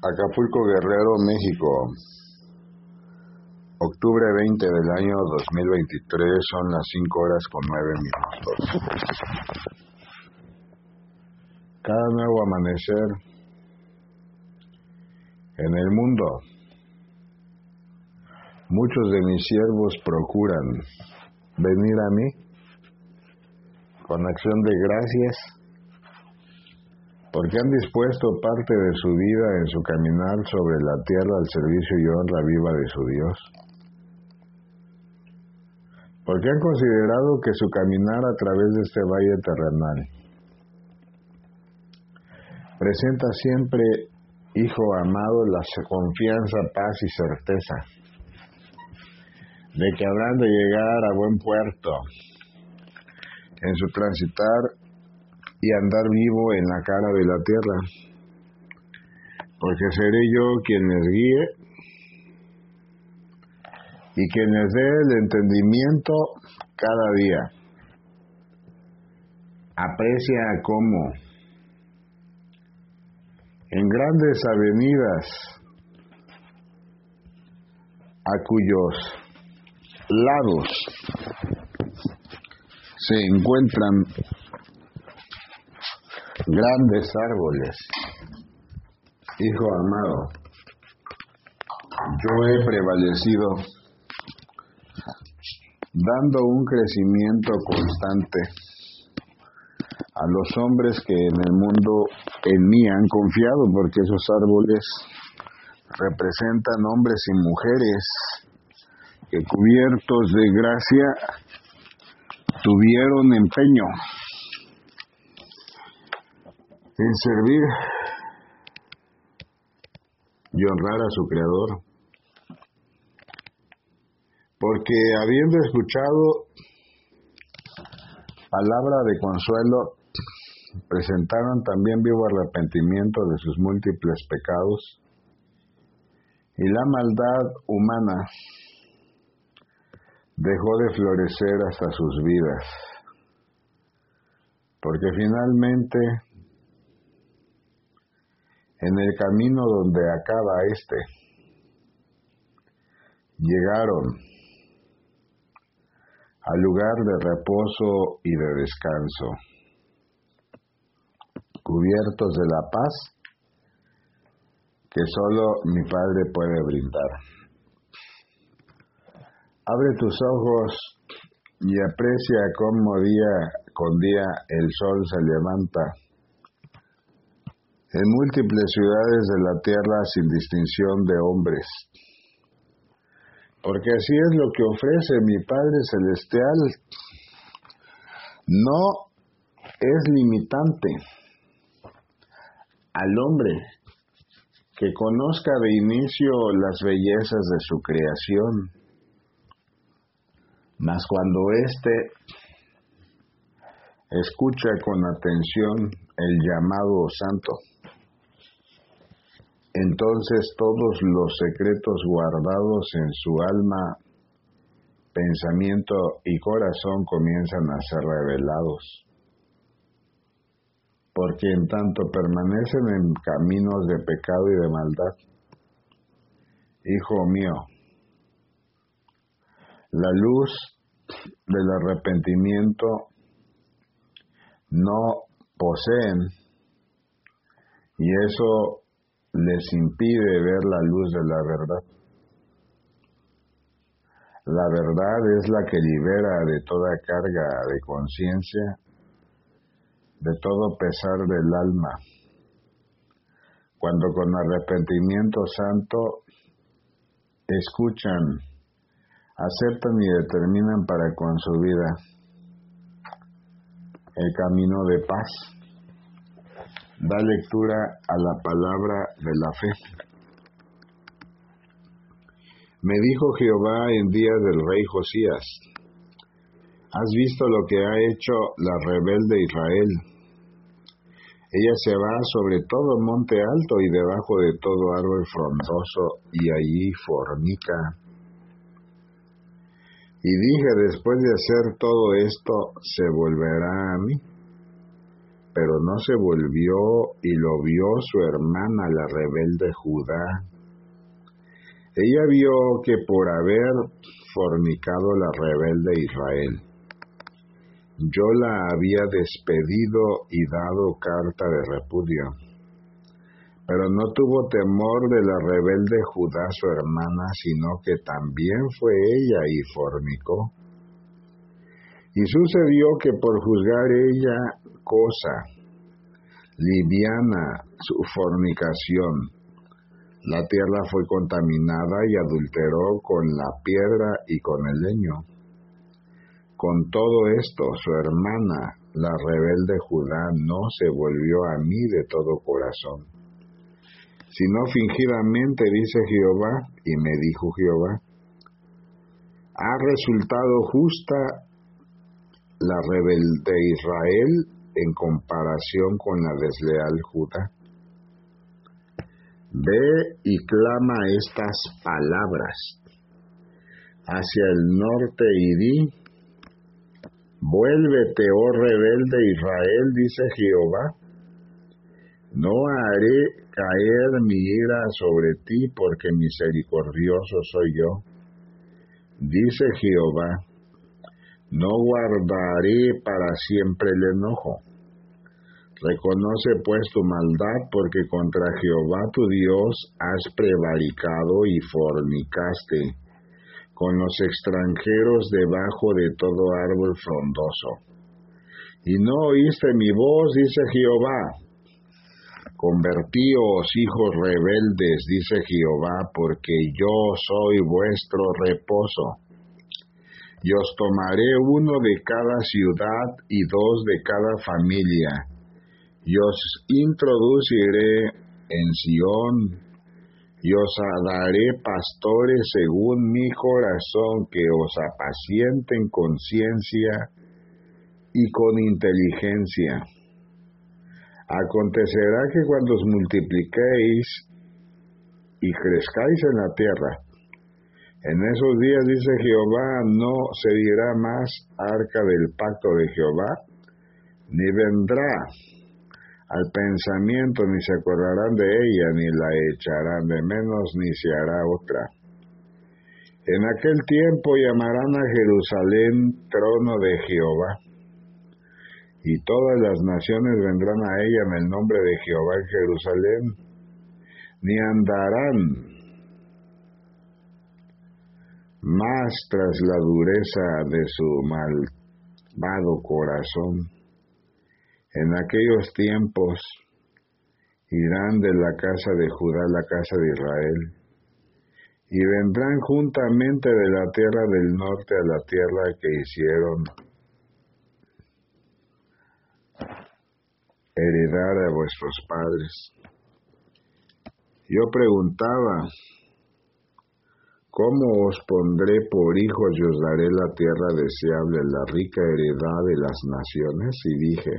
Acapulco Guerrero, México. Octubre 20 del año 2023 son las 5 horas con 9 minutos. Cada nuevo amanecer en el mundo, muchos de mis siervos procuran venir a mí con acción de gracias porque han dispuesto parte de su vida en su caminar sobre la tierra al servicio y honra viva de su Dios. Porque han considerado que su caminar a través de este valle terrenal presenta siempre, Hijo amado, la confianza, paz y certeza de que habrán de llegar a buen puerto en su transitar y andar vivo en la cara de la tierra, porque seré yo quien les guíe y quien les dé el entendimiento cada día. Aprecia cómo en grandes avenidas a cuyos lados se encuentran grandes árboles. Hijo amado, yo he prevalecido dando un crecimiento constante a los hombres que en el mundo en mí han confiado, porque esos árboles representan hombres y mujeres que cubiertos de gracia tuvieron empeño en servir y honrar a su Creador. Porque habiendo escuchado palabra de consuelo, presentaron también vivo arrepentimiento de sus múltiples pecados y la maldad humana dejó de florecer hasta sus vidas, porque finalmente en el camino donde acaba este, llegaron al lugar de reposo y de descanso, cubiertos de la paz que solo mi Padre puede brindar. Abre tus ojos y aprecia cómo día con día el sol se levanta en múltiples ciudades de la tierra sin distinción de hombres. Porque así es lo que ofrece mi Padre Celestial. No es limitante al hombre que conozca de inicio las bellezas de su creación, mas cuando éste escucha con atención el llamado santo, entonces todos los secretos guardados en su alma, pensamiento y corazón comienzan a ser revelados. Porque en tanto permanecen en caminos de pecado y de maldad. Hijo mío, la luz del arrepentimiento no poseen y eso les impide ver la luz de la verdad. La verdad es la que libera de toda carga de conciencia, de todo pesar del alma. Cuando con arrepentimiento santo escuchan, aceptan y determinan para con su vida el camino de paz da lectura a la palabra de la fe. Me dijo Jehová en días del rey Josías, ¿has visto lo que ha hecho la rebelde Israel? Ella se va sobre todo monte alto y debajo de todo árbol frondoso y allí fornica. Y dije, después de hacer todo esto, se volverá a mí pero no se volvió y lo vio su hermana, la rebelde Judá. Ella vio que por haber fornicado la rebelde Israel, yo la había despedido y dado carta de repudio. Pero no tuvo temor de la rebelde Judá su hermana, sino que también fue ella y fornicó. Y sucedió que por juzgar ella cosa liviana su fornicación, la tierra fue contaminada y adulteró con la piedra y con el leño. Con todo esto, su hermana, la rebelde Judá, no se volvió a mí de todo corazón, sino fingidamente, dice Jehová, y me dijo Jehová, ha resultado justa la rebelde Israel en comparación con la desleal Judá. Ve y clama estas palabras hacia el norte y di, Vuélvete, oh rebelde Israel, dice Jehová. No haré caer mi ira sobre ti, porque misericordioso soy yo. Dice Jehová, no guardaré para siempre el enojo. Reconoce pues tu maldad, porque contra Jehová tu Dios has prevaricado y fornicaste con los extranjeros debajo de todo árbol frondoso. Y no oíste mi voz, dice Jehová. Convertíos, hijos rebeldes, dice Jehová, porque yo soy vuestro reposo. Y os tomaré uno de cada ciudad y dos de cada familia, y os introduciré en Sión y os daré pastores según mi corazón que os apacienten con ciencia y con inteligencia. Acontecerá que cuando os multipliquéis y crezcáis en la tierra, en esos días, dice Jehová, no se dirá más arca del pacto de Jehová, ni vendrá al pensamiento, ni se acordarán de ella, ni la echarán de menos, ni se hará otra. En aquel tiempo llamarán a Jerusalén trono de Jehová, y todas las naciones vendrán a ella en el nombre de Jehová en Jerusalén, ni andarán más tras la dureza de su malvado corazón en aquellos tiempos irán de la casa de Judá a la casa de Israel, y vendrán juntamente de la tierra del norte a la tierra que hicieron heredar a vuestros padres. Yo preguntaba, ¿cómo os pondré por hijos y os daré la tierra deseable, la rica heredad de las naciones? Y dije,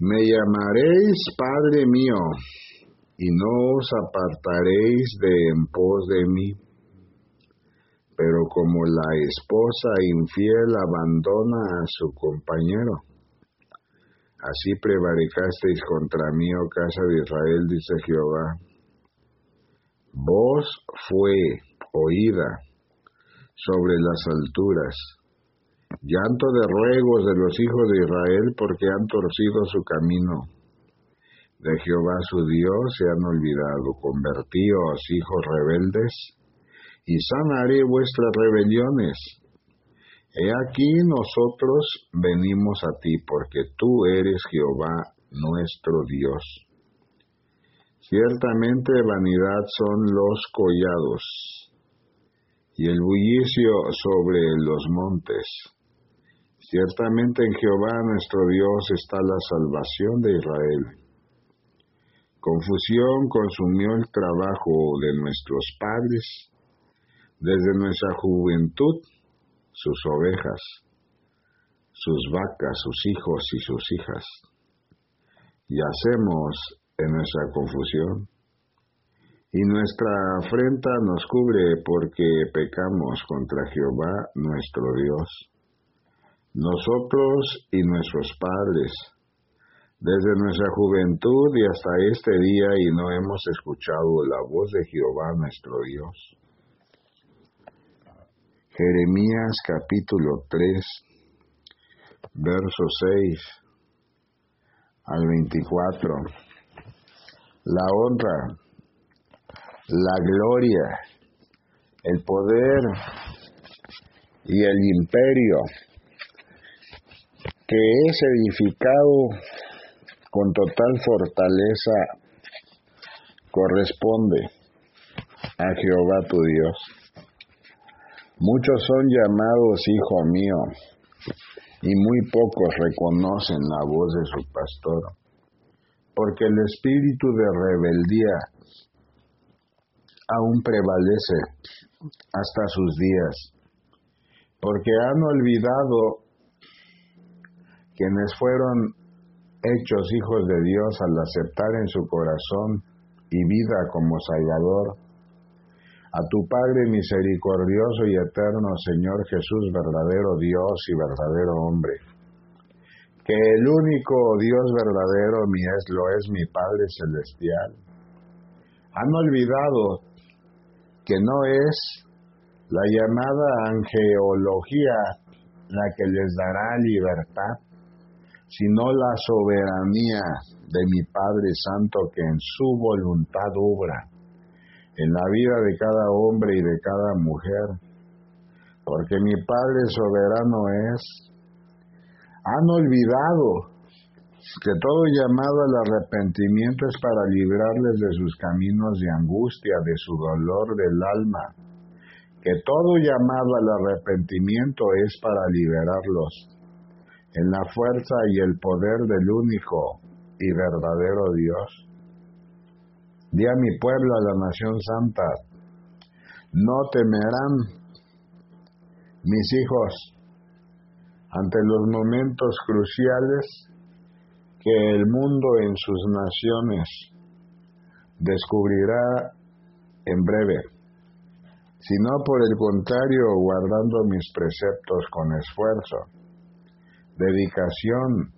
me llamaréis Padre mío, y no os apartaréis de en pos de mí. Pero como la esposa infiel abandona a su compañero, así prevaricasteis contra mí, oh casa de Israel, dice Jehová. Voz fue oída sobre las alturas llanto de ruegos de los hijos de Israel porque han torcido su camino. De Jehová su Dios se han olvidado. Convertíos, hijos rebeldes, y sanaré vuestras rebeliones. He aquí nosotros venimos a ti, porque tú eres Jehová nuestro Dios. Ciertamente vanidad son los collados y el bullicio sobre los montes Ciertamente en Jehová nuestro Dios está la salvación de Israel. Confusión consumió el trabajo de nuestros padres desde nuestra juventud, sus ovejas, sus vacas, sus hijos y sus hijas. Y hacemos en nuestra confusión. Y nuestra afrenta nos cubre porque pecamos contra Jehová nuestro Dios nosotros y nuestros padres, desde nuestra juventud y hasta este día y no hemos escuchado la voz de Jehová nuestro Dios. Jeremías capítulo 3, verso 6 al 24. La honra, la gloria, el poder y el imperio que es edificado con total fortaleza corresponde a Jehová tu Dios. Muchos son llamados hijo mío y muy pocos reconocen la voz de su pastor, porque el espíritu de rebeldía aún prevalece hasta sus días, porque han olvidado quienes fueron hechos hijos de Dios al aceptar en su corazón y vida como Salvador a tu Padre misericordioso y eterno Señor Jesús, verdadero Dios y verdadero hombre. Que el único Dios verdadero mi es, lo es mi Padre celestial. Han olvidado que no es la llamada angeología la que les dará libertad, sino la soberanía de mi Padre Santo que en su voluntad obra en la vida de cada hombre y de cada mujer, porque mi Padre soberano es. Han olvidado que todo llamado al arrepentimiento es para librarles de sus caminos de angustia, de su dolor del alma, que todo llamado al arrepentimiento es para liberarlos en la fuerza y el poder del único y verdadero Dios. Di a mi pueblo, a la nación santa, no temerán mis hijos ante los momentos cruciales que el mundo en sus naciones descubrirá en breve, sino por el contrario guardando mis preceptos con esfuerzo dedicación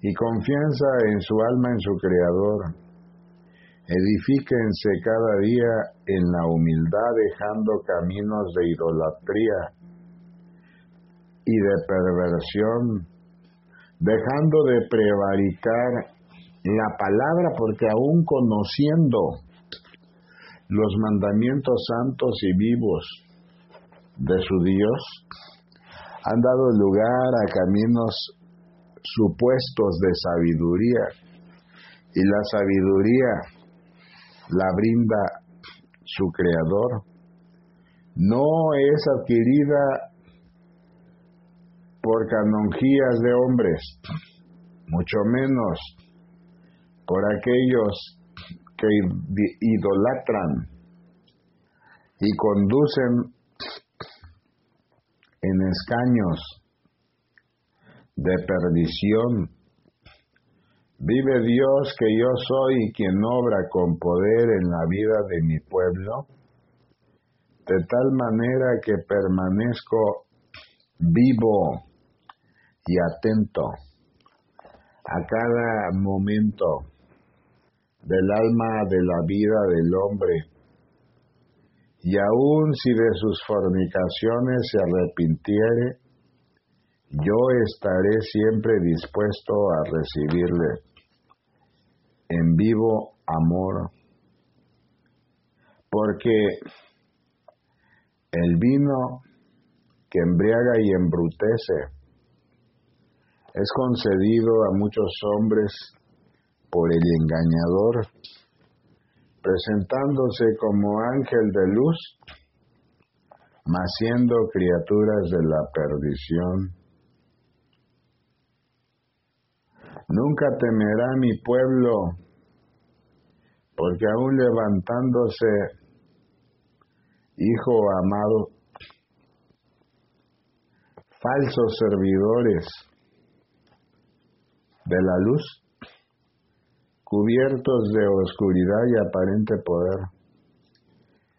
y confianza en su alma, en su Creador. Edifíquense cada día en la humildad, dejando caminos de idolatría y de perversión, dejando de prevaricar la palabra, porque aún conociendo los mandamientos santos y vivos de su Dios, han dado lugar a caminos supuestos de sabiduría y la sabiduría la brinda su creador. No es adquirida por canonjías de hombres, mucho menos por aquellos que idolatran y conducen en escaños de perdición. Vive Dios que yo soy quien obra con poder en la vida de mi pueblo, de tal manera que permanezco vivo y atento a cada momento del alma de la vida del hombre. Y aun si de sus fornicaciones se arrepintiere, yo estaré siempre dispuesto a recibirle en vivo amor, porque el vino que embriaga y embrutece es concedido a muchos hombres por el engañador presentándose como ángel de luz, mas siendo criaturas de la perdición. Nunca temerá mi pueblo, porque aún levantándose, hijo amado, falsos servidores de la luz, cubiertos de oscuridad y aparente poder.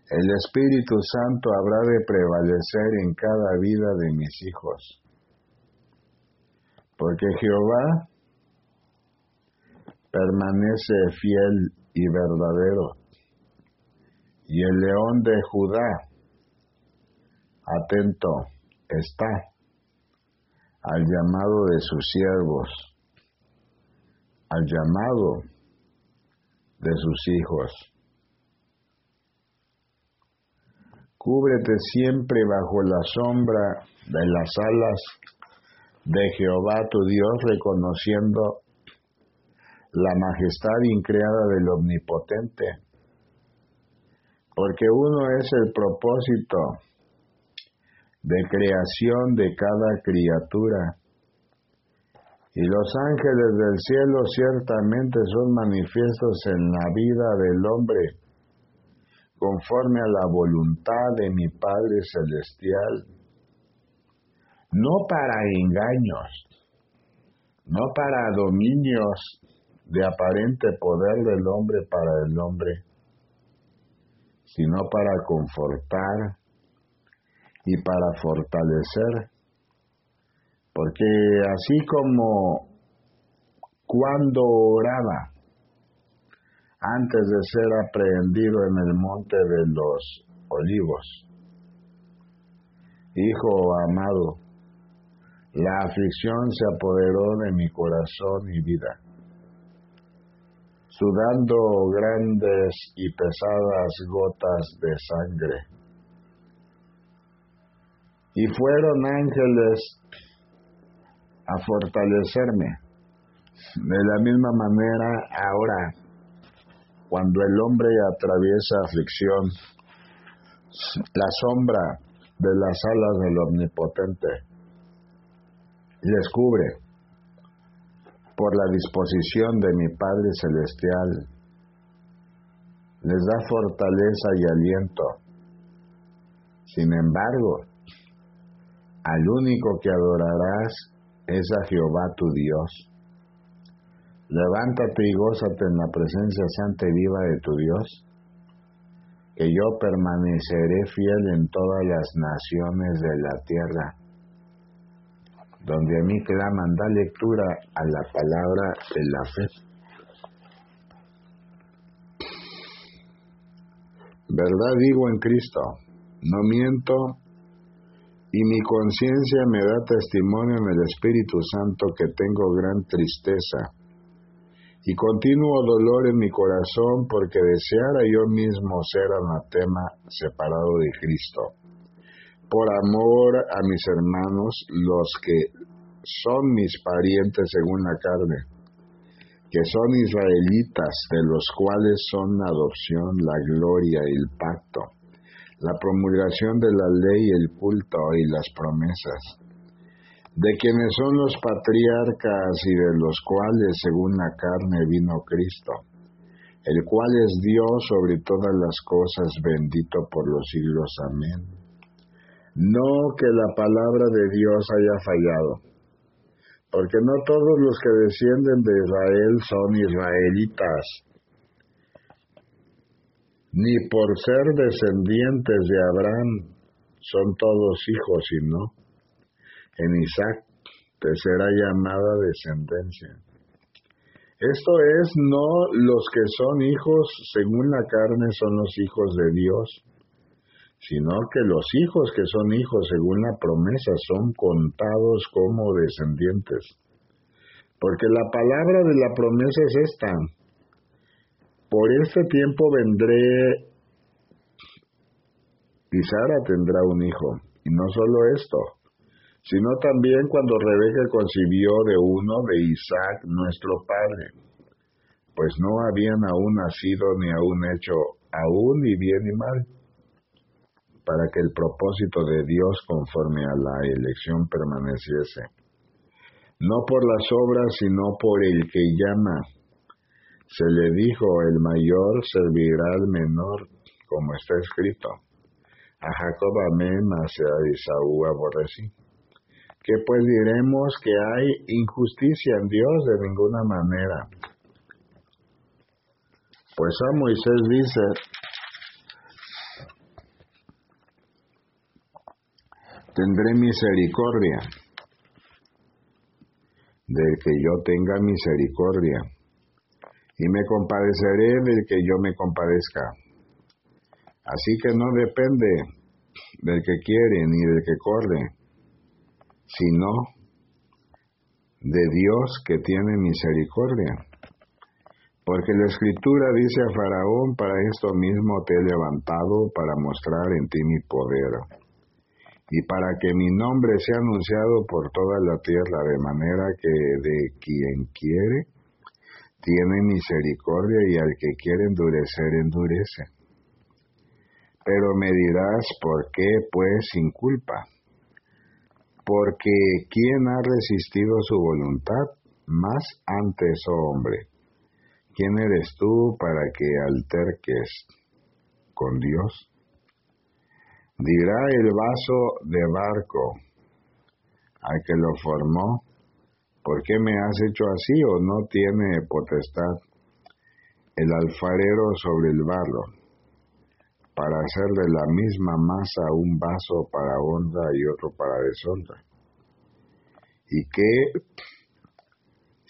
El Espíritu Santo habrá de prevalecer en cada vida de mis hijos, porque Jehová permanece fiel y verdadero, y el león de Judá, atento, está al llamado de sus siervos, al llamado de sus hijos. Cúbrete siempre bajo la sombra de las alas de Jehová tu Dios, reconociendo la majestad increada del Omnipotente. Porque uno es el propósito de creación de cada criatura. Y los ángeles del cielo ciertamente son manifiestos en la vida del hombre, conforme a la voluntad de mi Padre Celestial, no para engaños, no para dominios de aparente poder del hombre para el hombre, sino para confortar y para fortalecer. Porque así como cuando oraba, antes de ser aprehendido en el monte de los olivos, Hijo amado, la aflicción se apoderó de mi corazón y vida sudando grandes y pesadas gotas de sangre. Y fueron ángeles a fortalecerme. De la misma manera, ahora, cuando el hombre atraviesa aflicción, la sombra de las alas del Omnipotente les cubre por la disposición de mi Padre Celestial. Les da fortaleza y aliento. Sin embargo, al único que adorarás es a Jehová tu Dios. Levántate y gózate en la presencia santa y viva de tu Dios, que yo permaneceré fiel en todas las naciones de la tierra donde a mí claman, da lectura a la palabra de la fe. Verdad digo en Cristo, no miento, y mi conciencia me da testimonio en el Espíritu Santo que tengo gran tristeza. Y continuo dolor en mi corazón porque deseara yo mismo ser anatema separado de Cristo. Por amor a mis hermanos, los que son mis parientes según la carne, que son israelitas, de los cuales son la adopción, la gloria y el pacto, la promulgación de la ley, el culto y las promesas, de quienes son los patriarcas y de los cuales según la carne vino Cristo, el cual es Dios sobre todas las cosas, bendito por los siglos. Amén. No que la palabra de Dios haya fallado, porque no todos los que descienden de Israel son israelitas, ni por ser descendientes de Abraham son todos hijos, sino en Isaac te será llamada descendencia. Esto es, no los que son hijos según la carne son los hijos de Dios, sino que los hijos que son hijos según la promesa son contados como descendientes. Porque la palabra de la promesa es esta. Por este tiempo vendré y Sara tendrá un hijo. Y no solo esto, sino también cuando Rebeca concibió de uno de Isaac, nuestro padre, pues no habían aún nacido ni aún hecho aún ni bien ni mal para que el propósito de Dios conforme a la elección permaneciese. No por las obras, sino por el que llama. Se le dijo, el mayor servirá al menor, como está escrito. A Jacob amé, mas a Isaú aborrecí. ¿Qué pues diremos que hay injusticia en Dios? De ninguna manera. Pues a Moisés dice, tendré misericordia. del que yo tenga misericordia, y me compadeceré del que yo me compadezca. Así que no depende del que quiere ni del que corre, sino de Dios que tiene misericordia. Porque la escritura dice a Faraón, para esto mismo te he levantado para mostrar en ti mi poder, y para que mi nombre sea anunciado por toda la tierra, de manera que de quien quiere, tiene misericordia y al que quiere endurecer, endurece. Pero me dirás, ¿por qué pues sin culpa? Porque ¿quién ha resistido su voluntad? Más antes, oh hombre ¿Quién eres tú para que alterques con Dios? Dirá el vaso de barco al que lo formó, ¿por qué me has hecho así o no tiene potestad el alfarero sobre el barro para hacer de la misma masa un vaso para honra y otro para deshonra? ¿Y qué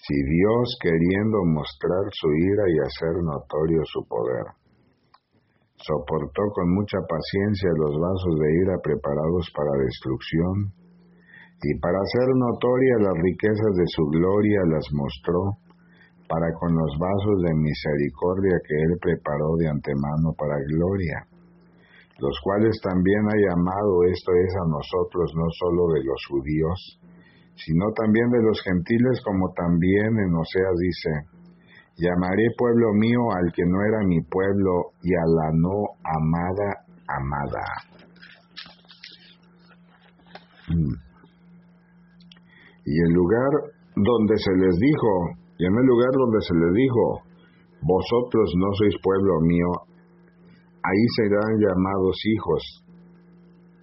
si Dios, queriendo mostrar su ira y hacer notorio su poder, soportó con mucha paciencia los vasos de ira preparados para destrucción, y para hacer notorias las riquezas de su gloria las mostró, para con los vasos de misericordia que él preparó de antemano para gloria, los cuales también ha llamado esto es a nosotros no solo de los judíos, sino también de los gentiles, como también en Oseas dice, llamaré pueblo mío al que no era mi pueblo y a la no amada, amada. Mm. Y el lugar donde se les dijo, y en el lugar donde se les dijo, vosotros no sois pueblo mío, ahí serán llamados hijos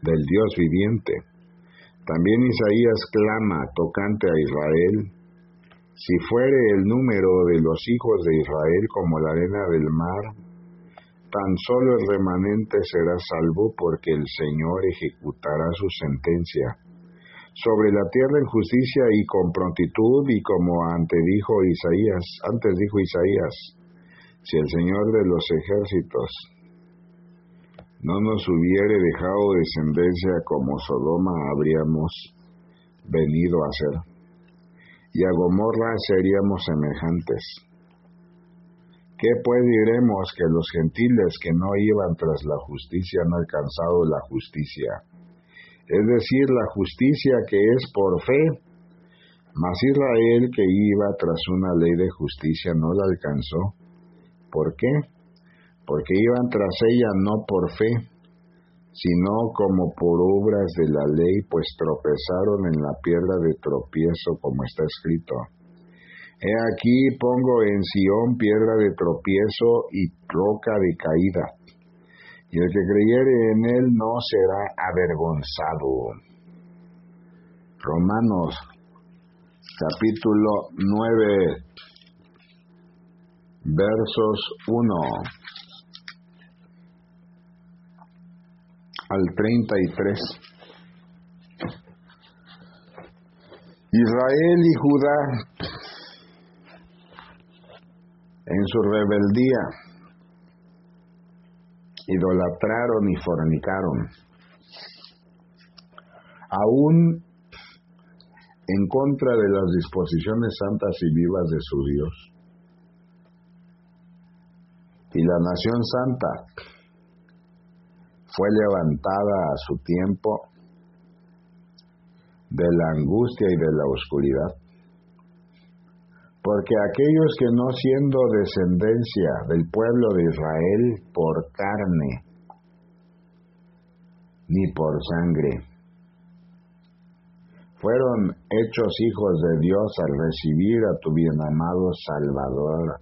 del Dios viviente. También Isaías clama tocante a Israel, si fuere el número de los hijos de Israel como la arena del mar, tan solo el remanente será salvo porque el Señor ejecutará su sentencia sobre la tierra en justicia y con prontitud y como antes dijo Isaías, antes dijo Isaías, si el Señor de los ejércitos no nos hubiere dejado descendencia como Sodoma habríamos venido a ser, y a Gomorra seríamos semejantes. ¿Qué pues diremos que los gentiles que no iban tras la justicia han alcanzado la justicia? Es decir, la justicia que es por fe. Mas Israel que iba tras una ley de justicia no la alcanzó. ¿Por qué? porque iban tras ella no por fe, sino como por obras de la ley, pues tropezaron en la piedra de tropiezo, como está escrito. He aquí pongo en Sión piedra de tropiezo y roca de caída, y el que creyere en él no será avergonzado. Romanos capítulo 9 versos 1 al 33. Israel y Judá en su rebeldía idolatraron y fornicaron, aún en contra de las disposiciones santas y vivas de su Dios. Y la nación santa fue levantada a su tiempo de la angustia y de la oscuridad. Porque aquellos que no siendo descendencia del pueblo de Israel por carne ni por sangre, fueron hechos hijos de Dios al recibir a tu bien amado Salvador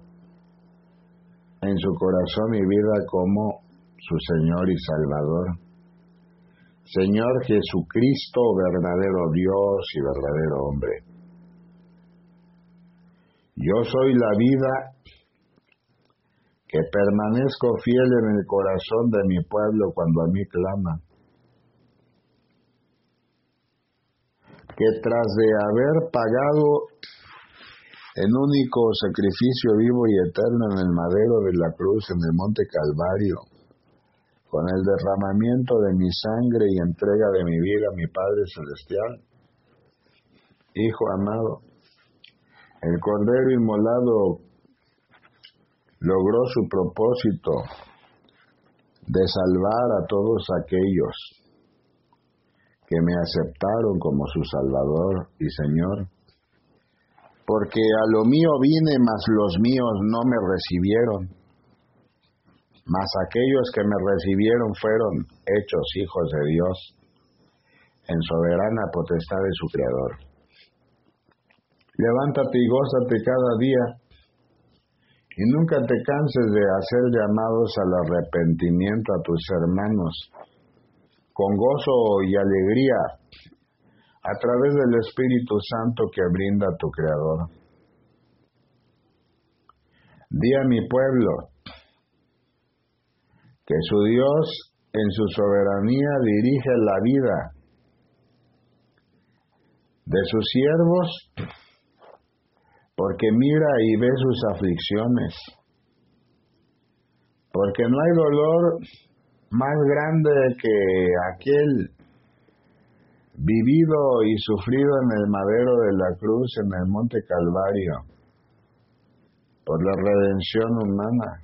en su corazón y vida como su Señor y Salvador. Señor Jesucristo, verdadero Dios y verdadero hombre. Yo soy la vida que permanezco fiel en el corazón de mi pueblo cuando a mí clama. Que tras de haber pagado en único sacrificio vivo y eterno en el madero de la cruz en el monte Calvario, con el derramamiento de mi sangre y entrega de mi vida a mi Padre Celestial. Hijo amado, el Cordero Inmolado logró su propósito de salvar a todos aquellos que me aceptaron como su Salvador y Señor porque a lo mío vine, mas los míos no me recibieron. Mas aquellos que me recibieron fueron hechos hijos de Dios en soberana potestad de su Creador. Levántate y gózate cada día y nunca te canses de hacer llamados al arrepentimiento a tus hermanos con gozo y alegría a través del Espíritu Santo que brinda tu Creador. Di a mi pueblo que su Dios en su soberanía dirige la vida de sus siervos porque mira y ve sus aflicciones, porque no hay dolor más grande que aquel vivido y sufrido en el madero de la cruz en el monte Calvario por la redención humana.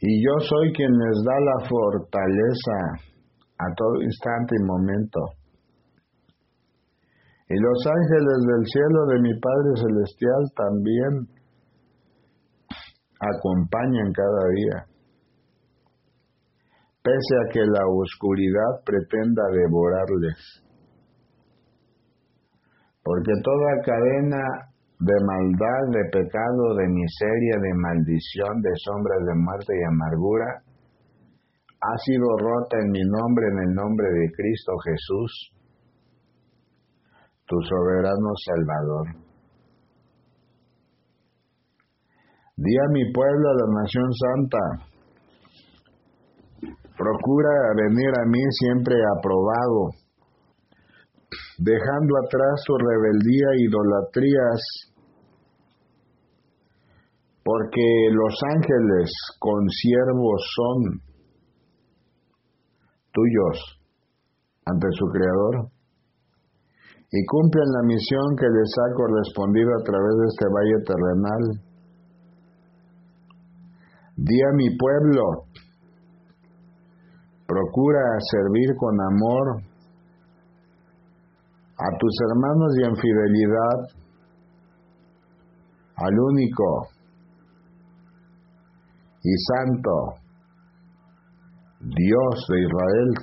Y yo soy quien les da la fortaleza a todo instante y momento. Y los ángeles del cielo de mi Padre Celestial también acompañan cada día pese a que la oscuridad pretenda devorarles. Porque toda cadena de maldad, de pecado, de miseria, de maldición, de sombras de muerte y amargura, ha sido rota en mi nombre, en el nombre de Cristo Jesús, tu soberano Salvador. Di a mi pueblo, a la nación santa, Procura venir a mí siempre aprobado, dejando atrás su rebeldía e idolatrías, porque los ángeles consiervos son tuyos ante su Creador y cumplen la misión que les ha correspondido a través de este valle terrenal. Di a mi pueblo, Procura servir con amor a tus hermanos y en fidelidad al único y santo Dios de Israel.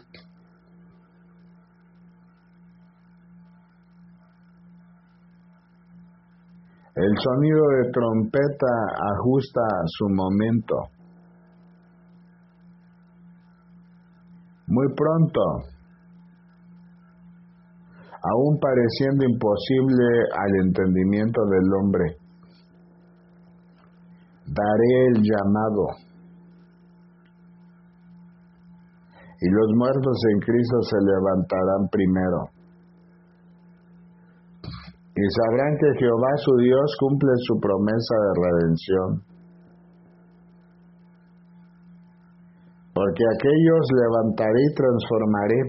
El sonido de trompeta ajusta su momento. muy pronto, aún pareciendo imposible al entendimiento del hombre. Daré el llamado. Y los muertos en Cristo se levantarán primero. Y sabrán que Jehová su Dios cumple su promesa de redención porque aquellos levantaré y transformaré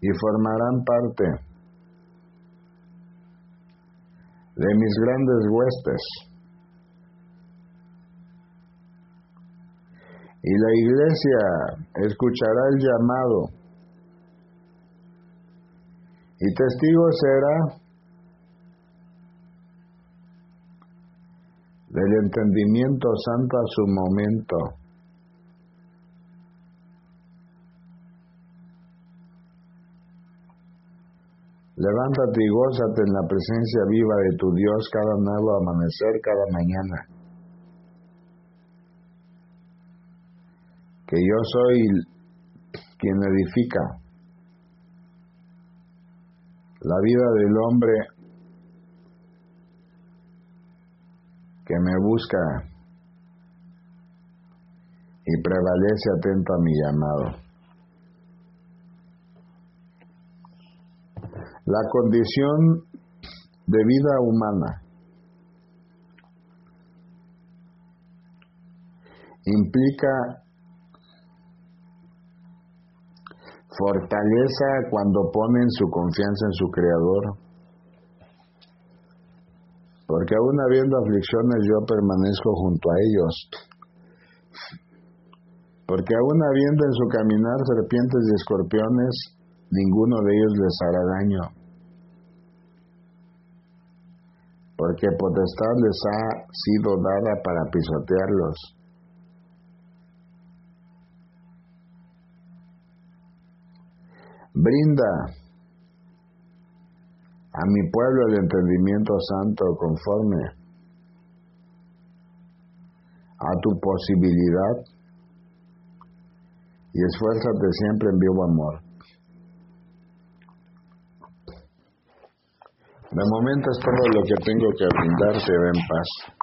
y formarán parte de mis grandes huestes. Y la iglesia escuchará el llamado y testigo será del entendimiento santo a su momento. Levántate y gózate en la presencia viva de tu Dios cada nuevo amanecer, cada mañana. Que yo soy quien edifica la vida del hombre que me busca y prevalece atento a mi llamado. La condición de vida humana. Implica fortaleza cuando ponen su confianza en su Creador. Porque aún habiendo aflicciones yo permanezco junto a ellos. Porque aún habiendo en su caminar serpientes y escorpiones, ninguno de ellos les hará daño. Porque potestad les ha sido dada para pisotearlos. Brinda a mi pueblo el entendimiento santo conforme a tu posibilidad y esfuérzate siempre en vivo amor. De momento es todo lo que tengo que brindarte, en paz.